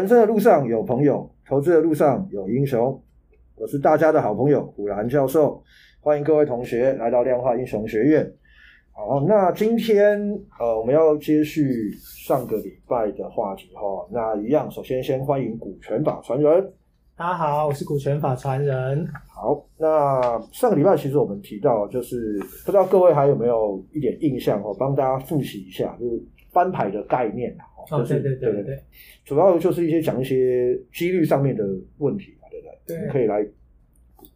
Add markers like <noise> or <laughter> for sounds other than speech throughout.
人生的路上有朋友，投资的路上有英雄。我是大家的好朋友古兰教授，欢迎各位同学来到量化英雄学院。好，那今天呃，我们要接续上个礼拜的话题哈。那一样，首先先欢迎股权法传人。大家好，我是股权法传人。好，那上个礼拜其实我们提到，就是不知道各位还有没有一点印象哦，帮大家复习一下，就是翻牌的概念。哦，对对对对对，主要就是一些讲一些几率上面的问题嘛，对不对？对，可以来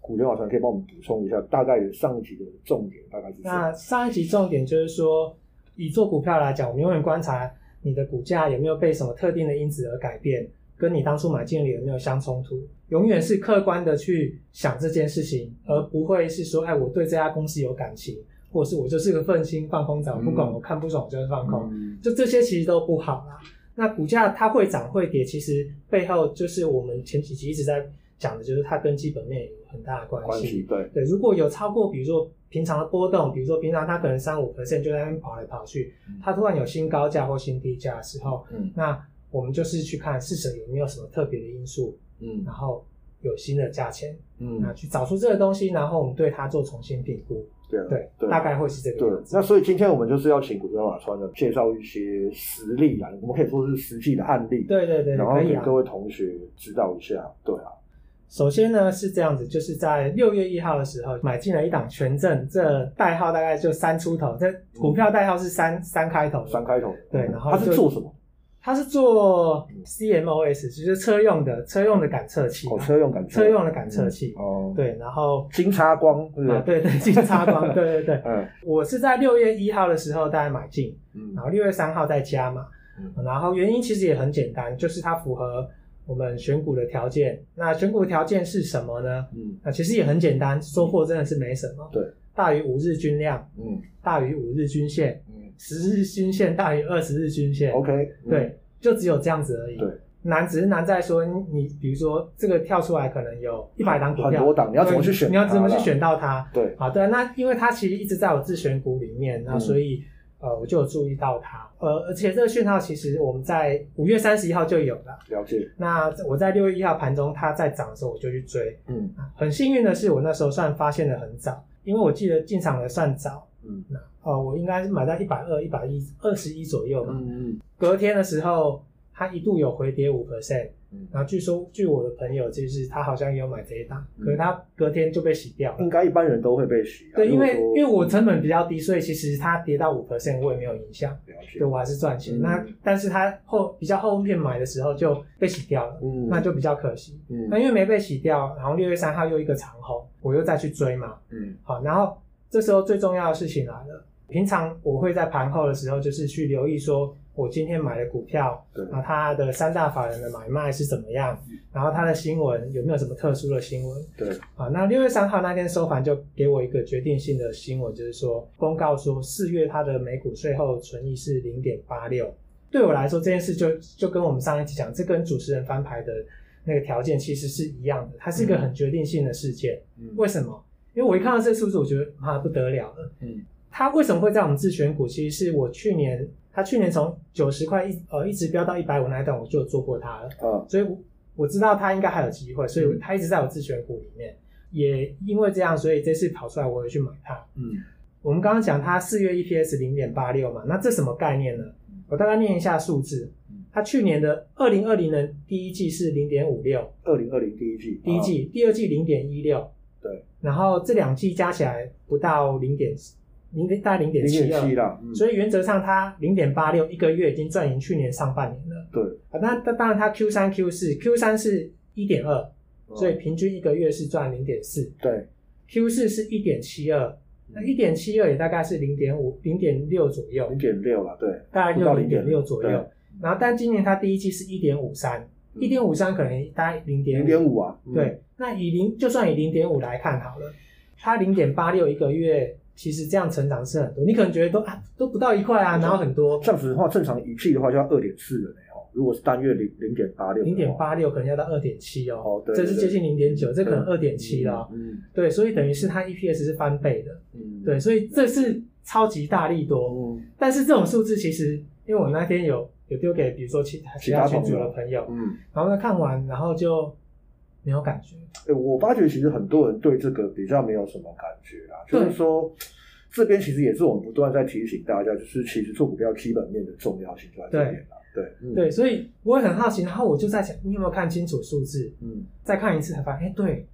股权法传可以帮我们补充一下，大概上一集的重点大概是。那上一集重点就是说，以做股票来讲，我们永远观察你的股价有没有被什么特定的因子而改变，跟你当初买进的有没有相冲突，永远是客观的去想这件事情，而不会是说，哎，我对这家公司有感情。或是我就是个愤青放空仔，不管我看不爽我就是放空，嗯、就这些其实都不好啦。那股价它会涨会跌，其实背后就是我们前几集一直在讲的，就是它跟基本面有很大的关系。关系对对，如果有超过，比如说平常的波动，比如说平常它可能三五 percent 就在那边跑来跑去，它突然有新高价或新低价的时候，嗯，那我们就是去看市场有没有什么特别的因素，嗯，然后有新的价钱，嗯，那去找出这个东西，然后我们对它做重新评估。对对，对，大概会是这个。对，那所以今天我们就是要请股权法传人介绍一些实例啊，我们可以说是实际的案例。对对对，然后给各位同学知道一下。对啊，首先呢是这样子，就是在六月一号的时候买进了一档权证，这代号大概就三出头，这股票代号是三、嗯、三开头，三开头。对，然后它是做什么？它是做 CMOS，就是车用的车用的感测器。哦，车用感测。车用的感测器。哦。对，然后金叉光，对对？对对，金叉光，<laughs> 对对对。嗯。我是在六月一号的时候大概买进，嗯，然后六月三号再加嘛，嗯，然后原因其实也很简单，就是它符合我们选股的条件。那选股的条件是什么呢？嗯，那其实也很简单，收获真的是没什么。对。大于五日均量，嗯，大于五日均线。十日均线大于二十日均线，OK，对，就只有这样子而已。对，难只是难在说你，比如说这个跳出来可能有一百档股票，很多档，你要怎么去选？你要怎么去选到它？对，好的，那因为它其实一直在我自选股里面，那所以呃我就有注意到它，呃，而且这个讯号其实我们在五月三十一号就有了。了解。那我在六月一号盘中它在涨的时候，我就去追。嗯，很幸运的是我那时候算发现的很早，因为我记得进场的算早。嗯，那哦，我应该是买在一百二、一百一、二十一左右嘛。嗯嗯。隔天的时候，它一度有回跌五 percent。嗯。然后据说，据我的朋友，就是他好像也有买这一档，可是他隔天就被洗掉了。应该一般人都会被洗。对，因为因为我成本比较低，所以其实它跌到五 percent 我也没有影响。对，我还是赚钱。那但是它后比较后面买的时候就被洗掉了。嗯。那就比较可惜。嗯。那因为没被洗掉，然后六月三号又一个长红，我又再去追嘛。嗯。好，然后。这时候最重要的事情来了。平常我会在盘后的时候，就是去留意说，我今天买的股票，对，然后它的三大法人的买卖是怎么样，然后它的新闻有没有什么特殊的新闻？对，啊，那六月三号那天收盘就给我一个决定性的新闻，就是说公告说四月它的每股税后存益是零点八六。对我来说，这件事就就跟我们上一期讲，这跟主持人翻牌的那个条件其实是一样的，它是一个很决定性的事件。嗯，为什么？因为我一看到这个数字，我觉得啊不得了了。嗯，它为什么会在我们自选股？其实是我去年，它去年从九十块一呃一直飙到一百五那一段，我就有做过它了。嗯，所以我我知道它应该还有机会，所以它一直在我自选股里面。嗯、也因为这样，所以这次跑出来，我也去买它。嗯，我们刚刚讲它四月 EPS 零点八六嘛，那这什么概念呢？我大概念一下数字。它去年的二零二零年第一季是零点五六，二零二零第一季，第一季，第二季零点一六。对，然后这两季加起来不到零点零点大概零点七二，所以原则上它零点八六一个月已经赚赢去年上半年了。对，啊，那那当然它 Q 三 Q 四 Q 三是一点二，所以平均一个月是赚零点四。对，Q 四是一点七二，那一点七二也大概是零点五零点六左右。零点六了，对，大概就零点六左右。然后但今年它第一季是一点五三。一点五三可能大概零点零点五啊，对，嗯、那以零就算以零点五来看好了，它零点八六一个月，其实这样成长是很多。你可能觉得都啊都不到一块啊，然后很多。这样子的话，正常语气的话就要二点四了哦。如果是单月零零点八六，零点八六可能要到二点七哦。哦，对，这是接近零点九，这可能二点七了。嗯，对，所以等于是它 EPS 是翻倍的。嗯，对，所以这是超级大力多。嗯，但是这种数字其实，因为我那天有。有丢给比如说其他其他群组的朋友，嗯，然后呢看完，然后就没有感觉。哎、欸，我发觉其实很多人对这个比较没有什么感觉啦，就是说这边其实也是我们不断在提醒大家，就是其实做股票基本面的重要性在这边啦。对，嗯、对，所以我也很好奇，然后我就在想，你有没有看清楚数字？嗯，再看一次才发现，哎、欸，对。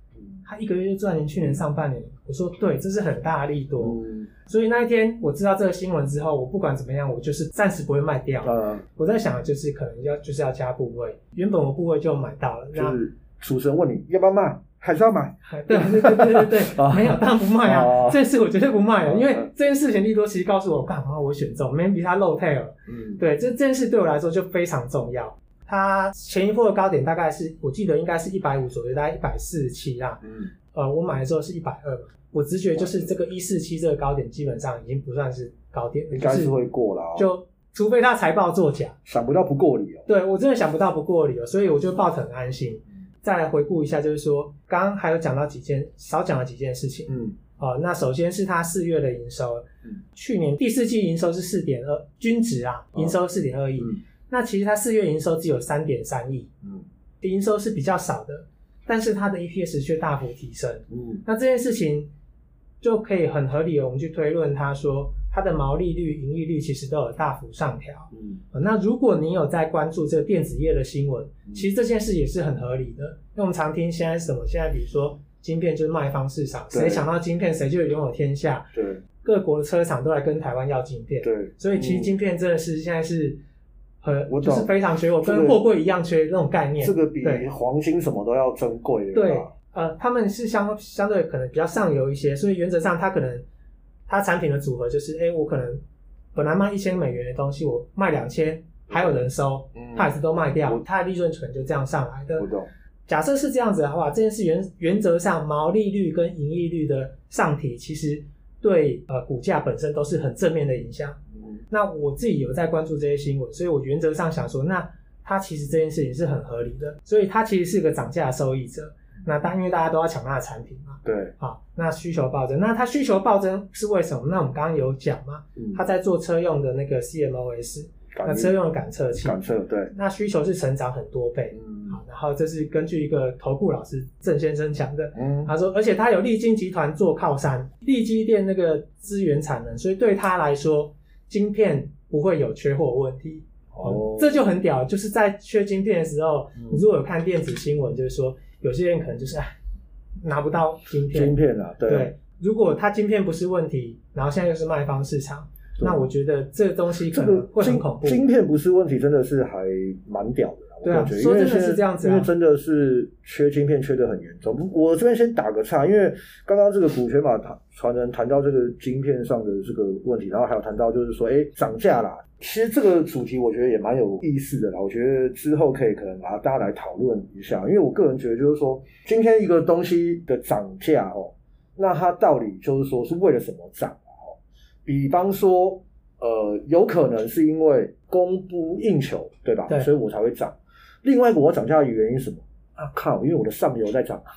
他一个月就赚赢去年上半年，我说对，这是很大的利多。嗯、所以那一天我知道这个新闻之后，我不管怎么样，我就是暂时不会卖掉。嗯、我在想的就是可能要就是要加部位，原本我部位就买到了。就是主持人问你要不要卖，还是要买？<laughs> 对对对对对对，<laughs> 没有当然不卖啊，哦、<laughs> 这件事我绝对不卖了，因为这件事情利多其实告诉我干嘛我选中，maybe 他漏 tail。嗯，对，这这件事对我来说就非常重要。它前一波的高点大概是我记得应该是一百五左右，大概一百四十七啦。嗯，呃，我买的时候是一百二嘛，我直觉就是这个一四七这个高点基本上已经不算是高点，应该是会过了。就除非他财报作假，想不到不过理由。对，我真的想不到不过理由，所以我就抱得很安心。再来回顾一下，就是说刚刚还有讲到几件，少讲了几件事情。嗯，哦，那首先是他四月的营收，嗯，去年第四季营收是四点二，均值啊，营收四点二亿。那其实它四月营收只有三点三亿，嗯，营收是比较少的，但是它的 EPS 却大幅提升，嗯，那这件事情就可以很合理的我们去推论，它说它的毛利率、盈利率其实都有大幅上调，嗯，那如果你有在关注这个电子业的新闻，其实这件事也是很合理的，因为我们常听现在什么？现在比如说晶片就是卖方市场，谁抢到晶片谁就拥有天下，对，各国的车厂都来跟台湾要晶片，对，所以其实晶片真的是现在是。我就是非常缺，我跟货柜一样缺那种概念。这个比黄金什么都要珍贵。对，呃，他们是相相对可能比较上游一些，所以原则上它可能它产品的组合就是，哎，我可能本来卖一千美元的东西，我卖两千，还有人收，它也是都卖掉，它的利润可能就这样上来的。假设是这样子的话，这件事原原则上毛利率跟盈利率的上提，其实对呃股价本身都是很正面的影响。那我自己有在关注这些新闻，所以我原则上想说，那它其实这件事情是很合理的，所以它其实是个涨价的受益者。那当因为大家都要抢它的产品嘛，对，好，那需求暴增，那它需求暴增是为什么？那我们刚刚有讲嘛，它在做车用的那个 CMOS，那车用的感测器，感测对，那需求是成长很多倍，嗯，好，然后这是根据一个投顾老师郑先生讲的，嗯，他说，而且他有利晶集团做靠山，利基电那个资源产能，所以对他来说。晶片不会有缺货问题。哦，这就很屌。就是在缺晶片的时候，嗯、你如果有看电子新闻，就是说有些人可能就是拿不到晶片。晶片啊，对，对。如果它晶片不是问题，然后现在又是卖方市场，那我觉得这个东西可能会很恐怖。晶片不是问题，真的是还蛮屌的。对啊，说真的是这样子，因为真的是缺晶片缺的很严重。我这边先打个岔，因为刚刚这个股权法谈传人谈到这个晶片上的这个问题，然后还有谈到就是说，哎，涨价啦。其实这个主题我觉得也蛮有意思的啦。我觉得之后可以可能把大家来讨论一下，因为我个人觉得就是说，今天一个东西的涨价哦，那它到底就是说是为了什么涨哦？比方说，呃，有可能是因为供不应求，对吧？对，所以我才会涨。另外一个我涨价的原因是什么啊？靠，因为我的上游在涨啊，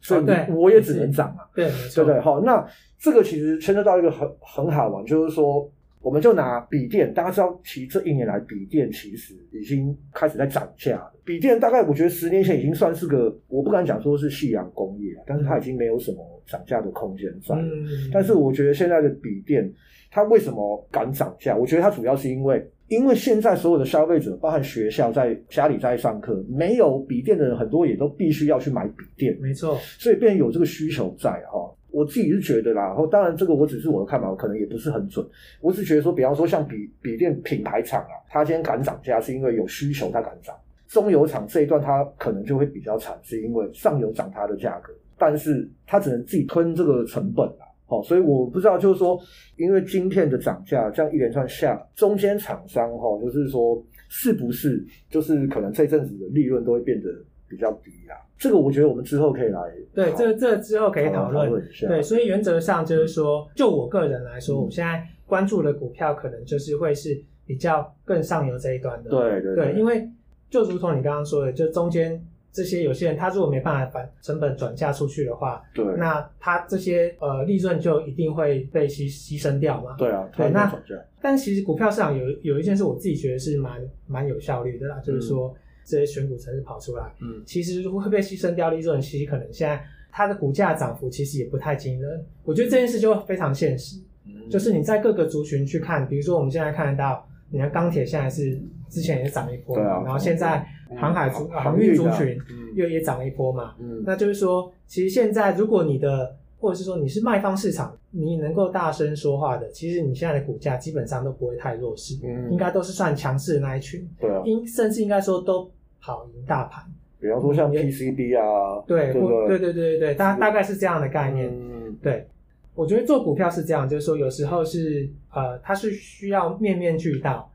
所以我也只能涨啊。对，对不对？好，那这个其实牵涉到一个很很好玩，就是说，我们就拿笔电，大家知道，其实这一年来笔电其实已经开始在涨价了。笔电大概我觉得十年前已经算是个，我不敢讲说是夕阳工业，但是它已经没有什么涨价的空间在。嗯，但是我觉得现在的笔电，它为什么敢涨价？我觉得它主要是因为。因为现在所有的消费者，包含学校在家里在上课，没有笔电的人很多，也都必须要去买笔电。没错，所以变有这个需求在哈。我自己是觉得啦，然后当然这个我只是我的看法，我可能也不是很准。我是觉得说，比方说像笔笔电品牌厂啊，它今天敢涨价，是因为有需求它敢涨。中游厂这一段它可能就会比较惨，是因为上游涨它的价格，但是它只能自己吞这个成本啦。好，所以我不知道，就是说，因为晶片的涨价，这样一连串下，中间厂商哈，就是说，是不是就是可能这阵子的利润都会变得比较低啊？这个我觉得我们之后可以来对，这这之后可以讨论一下。对，所以原则上就是说，就我个人来说，我现在关注的股票可能就是会是比较更上游这一端的。对对对，因为就如同你刚刚说的，就中间。这些有些人他如果没办法把成本转嫁出去的话，对，那他这些呃利润就一定会被牺牺牲掉嘛。对啊，对，那但其实股票市场有有一件事我自己觉得是蛮蛮有效率的啦，嗯、就是说这些选股城市跑出来，嗯，其实会被牺牲掉利润，其实可能现在它的股价涨幅其实也不太惊人。我觉得这件事就非常现实，嗯，就是你在各个族群去看，比如说我们现在看得到。你看钢铁现在是之前也涨一波，啊、然后现在航海族、嗯、航运族群又也涨了一波嘛，嗯，那就是说，其实现在如果你的或者是说你是卖方市场，你能够大声说话的，其实你现在的股价基本上都不会太弱势，嗯，应该都是算强势的那一群，对啊，应甚至应该说都跑赢大盘，比方说像 PCB 啊，对，对对对对对，大大概是这样的概念，嗯，对。我觉得做股票是这样，就是说有时候是呃，它是需要面面俱到。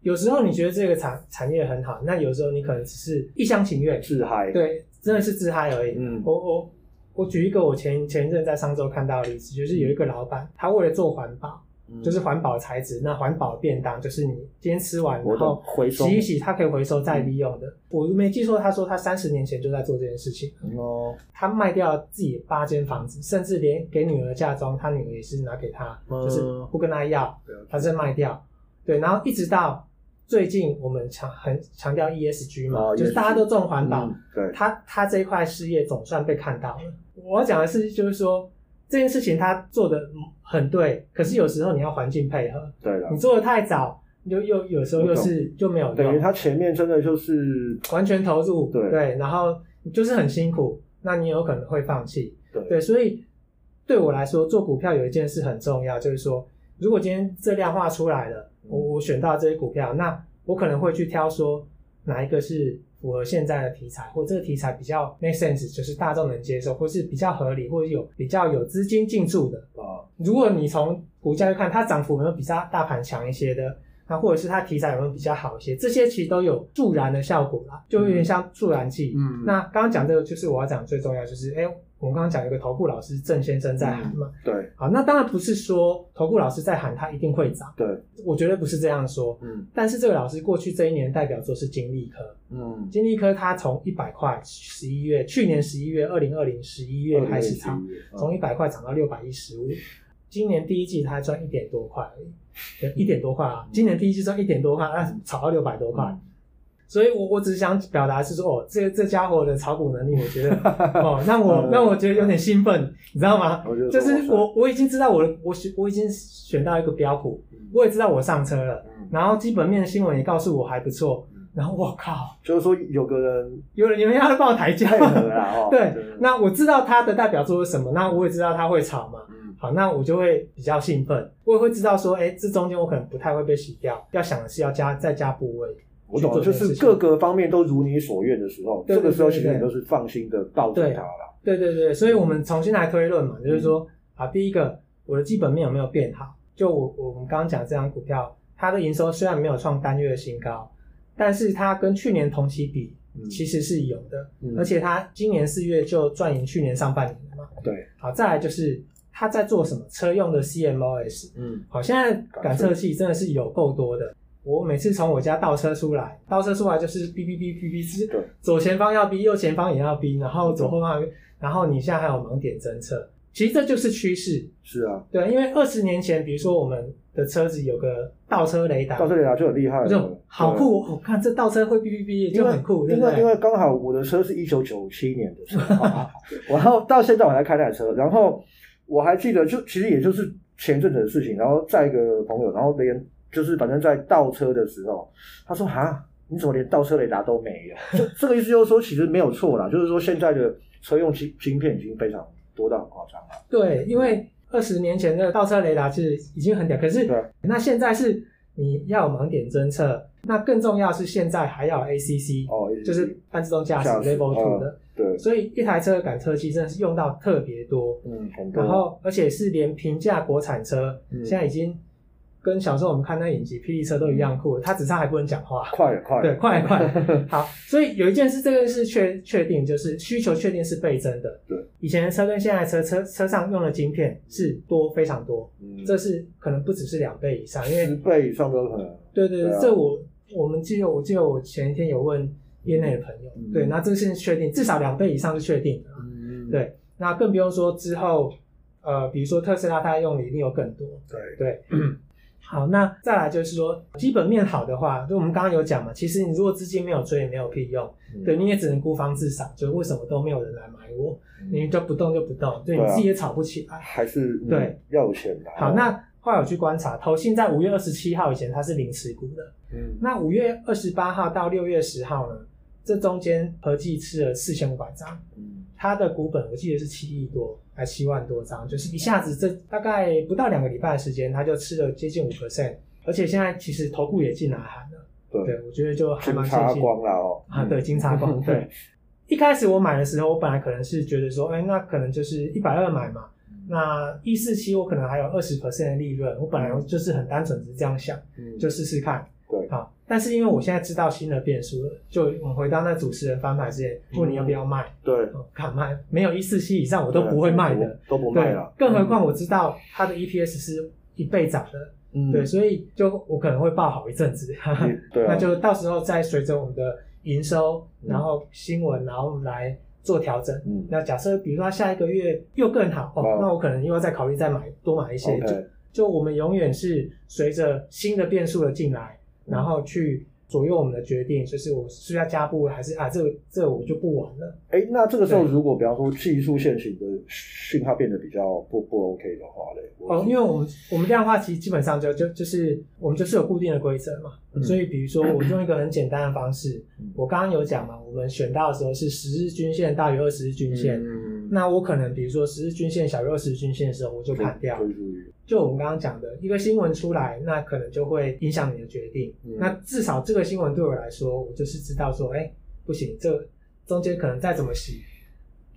有时候你觉得这个产产业很好，那有时候你可能只是一厢情愿，自嗨。对，真的是自嗨而已。嗯，我我我举一个我前前一阵在上周看到的例子，就是有一个老板，他为了做环保。就是环保材质，那环保便当就是你今天吃完然后洗一洗，它可以回收再利用的。我没记错，他说他三十年前就在做这件事情。哦，他卖掉自己八间房子，甚至连给女儿嫁妆，他女儿也是拿给他，就是不跟他要，他是卖掉。对，然后一直到最近我们强很强调 ESG 嘛，就是大家都重环保，对，他他这一块事业总算被看到了。我要讲的是，就是说。这件事情他做的很对，可是有时候你要环境配合。对了，你做的太早，就又有时候又是就没有用。等于他前面真的就是完全投入，对对，然后就是很辛苦，那你有可能会放弃。对对，所以对我来说，做股票有一件事很重要，就是说，如果今天这量化出来了，我我选到这些股票，那我可能会去挑说哪一个是。符合现在的题材，或这个题材比较 make sense，就是大众能接受，或是比较合理，或者有比较有资金进驻的哦。如果你从股价去看，它涨幅有没有比它大盘强一些的，那或者是它题材有没有比较好一些，这些其实都有助燃的效果啦，就有点像助燃剂。嗯，那刚刚讲这个就是我要讲最重要，就是哎。欸我们刚刚讲有个投顾老师郑先生在喊嘛，嗯，对，好，那当然不是说投顾老师在喊他一定会涨，对，我觉得不是这样说，嗯，但是这个老师过去这一年代表作是金利科，嗯，金利科他从一百块十一月，去年十一月二零二零十一月开始涨，从一百块涨到六百一十五，今年第一季他还赚一点多块而已，一点多块啊，今年第一季赚一点多块，那炒到六百多块。嗯所以我，我我只是想表达是说，哦，这这家伙的炒股能力，我觉得，<laughs> 哦，让我让我觉得有点兴奋，你知道吗？就是我我已经知道我的我选我已经选到一个标股，我也知道我上车了，然后基本面的新闻也告诉我还不错，然后我靠，就是说有个人有人有人要帮我抬价了，对，那我知道他的代表作是什么，那我也知道他会炒嘛，好，那我就会比较兴奋，我也会知道说，哎，这中间我可能不太会被洗掉，要想的是要加再加部位。我懂，就是各个方面都如你所愿的时候，这个时候其实你都是放心的抱着它了。对对对，所以我们重新来推论嘛，就是说啊，第一个，我的基本面有没有变好？就我我们刚刚讲这张股票，它的营收虽然没有创单月的新高，但是它跟去年同期比，其实是有的，而且它今年四月就赚赢去年上半年了嘛。对，好，再来就是它在做什么？车用的 CMOS，嗯，好，现在感测器真的是有够多的。我每次从我家倒车出来，倒车出来就是哔哔哔哔哔，对，左前方要哔，右前方也要哔，然后左后方，然后你现在还有盲点侦测，其实这就是趋势。是啊，对，因为二十年前，比如说我们的车子有个倒车雷达，倒车雷达就很厉害了，就好酷。我看这倒车会哔哔哔，就很酷。因为因为刚好我的车是一九九七年的车，然后到现在我还开那台车，然后我还记得，就其实也就是前阵子的事情，然后载一个朋友，然后连。就是反正在倒车的时候，他说：“哈，你怎么连倒车雷达都没有？”就这个意思就是说，其实没有错啦，就是说现在的车用晶芯片已经非常多到很夸张了。对，因为二十年前的倒车雷达是已经很屌，可是那现在是你要有盲点侦测，那更重要是现在还要 ACC 哦，ACC, 就是半自动驾驶 Level Two 的。对，所以一台车的感测器真的是用到特别多，嗯，很多。然后而且是连平价国产车，嗯，现在已经。跟小时候我们看那影集《霹雳车》都一样酷，它只差还不能讲话，快了快了，对，快了快了。<laughs> 好，所以有一件事，这个是确确定，就是需求确定是倍增的。对，以前的车跟现在的车车车上用的晶片是多非常多，嗯，这是可能不只是两倍以上，因为十倍以上都可能。对对对，这我我们记得，我记得我前一天有问业内的朋友，嗯、对，那这是确定，至少两倍以上是确定的，嗯，对，那更不用说之后，呃，比如说特斯拉它用的一定有更多，对。对。好，那再来就是说，基本面好的话，就我们刚刚有讲嘛，其实你如果资金没有追，也没有屁用，嗯、对，你也只能孤芳自赏，就为什么都没有人来买我，嗯、你就不动就不动，对，你自己也炒不起来，还是、嗯、对要有钱的。好，那后来我去观察，投信在五月二十七号以前它是零持股的，嗯，那五月二十八号到六月十号呢，这中间合计吃了四千五百张，嗯，它的股本我记得是七亿多。还七万多张，就是一下子这大概不到两个礼拜的时间，他就吃了接近五 percent，而且现在其实投顾也进来喊了，对，对，我觉得就还蛮庆幸。金擦光。了哦，啊，对，金叉光。对，一开始我买的时候，我本来可能是觉得说，哎，那可能就是一百二买嘛，那一四七我可能还有二十 percent 的利润，我本来就是很单纯是这样想，嗯，就试试看。对，好，但是因为我现在知道新的变数了，就我们回到那主持人翻牌之前问你要不要卖，对，敢卖，没有一四七以上我都不会卖的，都不卖。了。更何况我知道它的 EPS 是一倍涨的，嗯，对，所以就我可能会爆好一阵子，<laughs> 对，那就到时候再随着我们的营收，然后新闻，然后来做调整。嗯，那假设比如说它下一个月又更好哦，那我可能又要再考虑再买多买一些，就就我们永远是随着新的变数的进来。然后去左右我们的决定，就是我是要加步还是啊，这个这个我就不玩了。哎，那这个时候如果比方说技术线型的讯号变得比较不不 OK 的话嘞？哦，因为我们我们量化其实基本上就就就是我们就是有固定的规则嘛，嗯、所以比如说我用一个很简单的方式，嗯、我刚刚有讲嘛，我们选到的时候是十日均线大于二十日均线，嗯、那我可能比如说十日均线小于二十日均线的时候，我就砍掉。就我们刚刚讲的一个新闻出来，那可能就会影响你的决定。嗯、那至少这个新闻对我来说，我就是知道说，哎、欸，不行，这中间可能再怎么洗，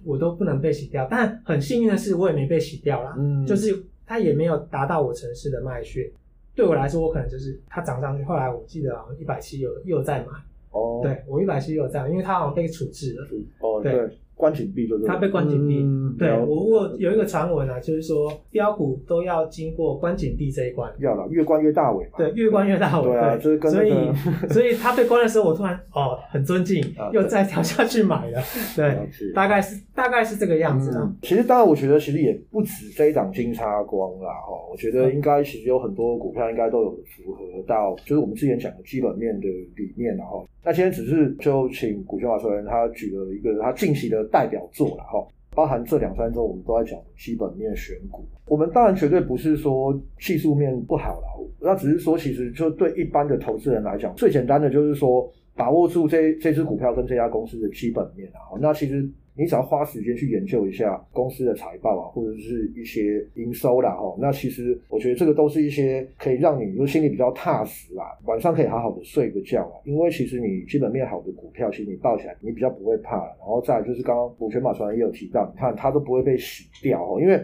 我都不能被洗掉。但很幸运的是，我也没被洗掉啦。嗯，就是它也没有达到我城市的卖穴。对我来说，我可能就是它涨上去，后来我记得好像一百七又又在买。哦，对我一百七又在买，因为它好像被处置了。哦，对。对关紧闭就是，它被关紧闭。嗯、对我我有一个传闻啊，就是说标股都要经过关紧闭这一关。要了，越关越大尾嘛。对，越关越大尾。对啊，就是跟、那个、所以 <laughs> 所以他被关的时候，我突然哦很尊敬，啊、又再跳下去买了。对，大概是大概是这个样子啊、嗯。其实当然，我觉得其实也不止这一档金叉光啦哈。我觉得应该其实有很多股票应该都有符合到，就是我们之前讲的基本面的理念然后。那今天只是就请股权法传人他举了一个他近期的代表作了哈，包含这两三周我们都在讲基本面选股。我们当然绝对不是说技术面不好了，那只是说其实就对一般的投资人来讲，最简单的就是说把握住这这只股票跟这家公司的基本面啊。那其实。你只要花时间去研究一下公司的财报啊，或者是一些营收啦，哦，那其实我觉得这个都是一些可以让你就心里比较踏实啦，晚上可以好好的睡个觉啊。因为其实你基本面好的股票，其实你抱起来你比较不会怕。然后再来就是刚刚股权马传也有提到，你看它都不会被洗掉哦，因为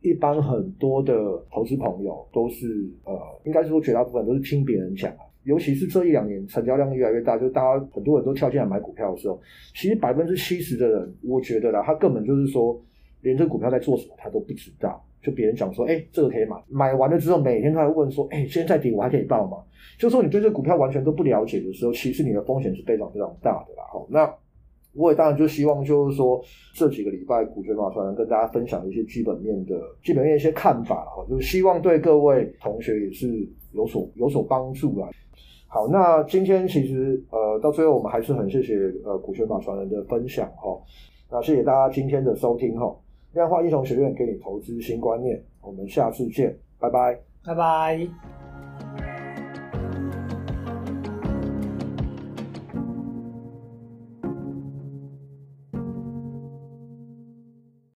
一般很多的投资朋友都是呃，应该是说绝大部分都是听别人讲。尤其是这一两年成交量越来越大，就大家很多人都跳进来买股票的时候，其实百分之七十的人，我觉得啦，他根本就是说，连这股票在做什么他都不知道。就别人讲说，哎、欸，这个可以买，买完了之后，每天都在问说，哎、欸，现在跌我还可以报吗？就说你对这股票完全都不了解的时候，其实你的风险是非常非常大的啦。好，那我也当然就希望就是说，这几个礼拜股权法传人跟大家分享一些基本面的基本面一些看法哈，就是希望对各位同学也是有所有所帮助啦。好，那今天其实呃，到最后我们还是很谢谢呃股权法传人的分享哈，那谢谢大家今天的收听哈，量化英雄学院给你投资新观念，我们下次见，拜拜，拜拜。